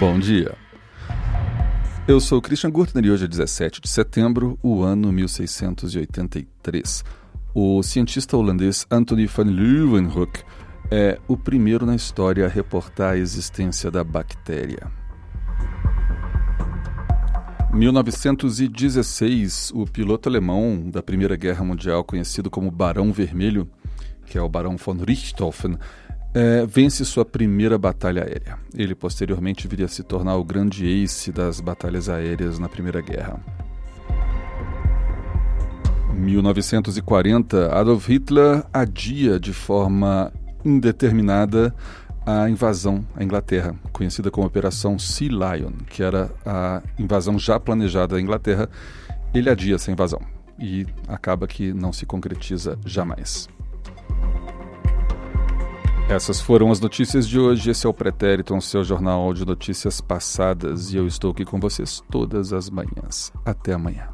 Bom dia. Eu sou Christian Gurtner e hoje é 17 de setembro, o ano 1683. O cientista holandês Anthony van Leeuwenhoek é o primeiro na história a reportar a existência da bactéria. 1916, o piloto alemão da Primeira Guerra Mundial, conhecido como Barão Vermelho, que é o Barão von Richthofen, é, vence sua primeira batalha aérea. Ele posteriormente viria a se tornar o grande ace das batalhas aéreas na Primeira Guerra. 1940, Adolf Hitler adia de forma indeterminada a invasão à Inglaterra, conhecida como Operação Sea Lion, que era a invasão já planejada à Inglaterra. Ele adia essa invasão e acaba que não se concretiza jamais. Essas foram as notícias de hoje. Esse é o Pretérito, seu jornal de notícias passadas, e eu estou aqui com vocês todas as manhãs. Até amanhã.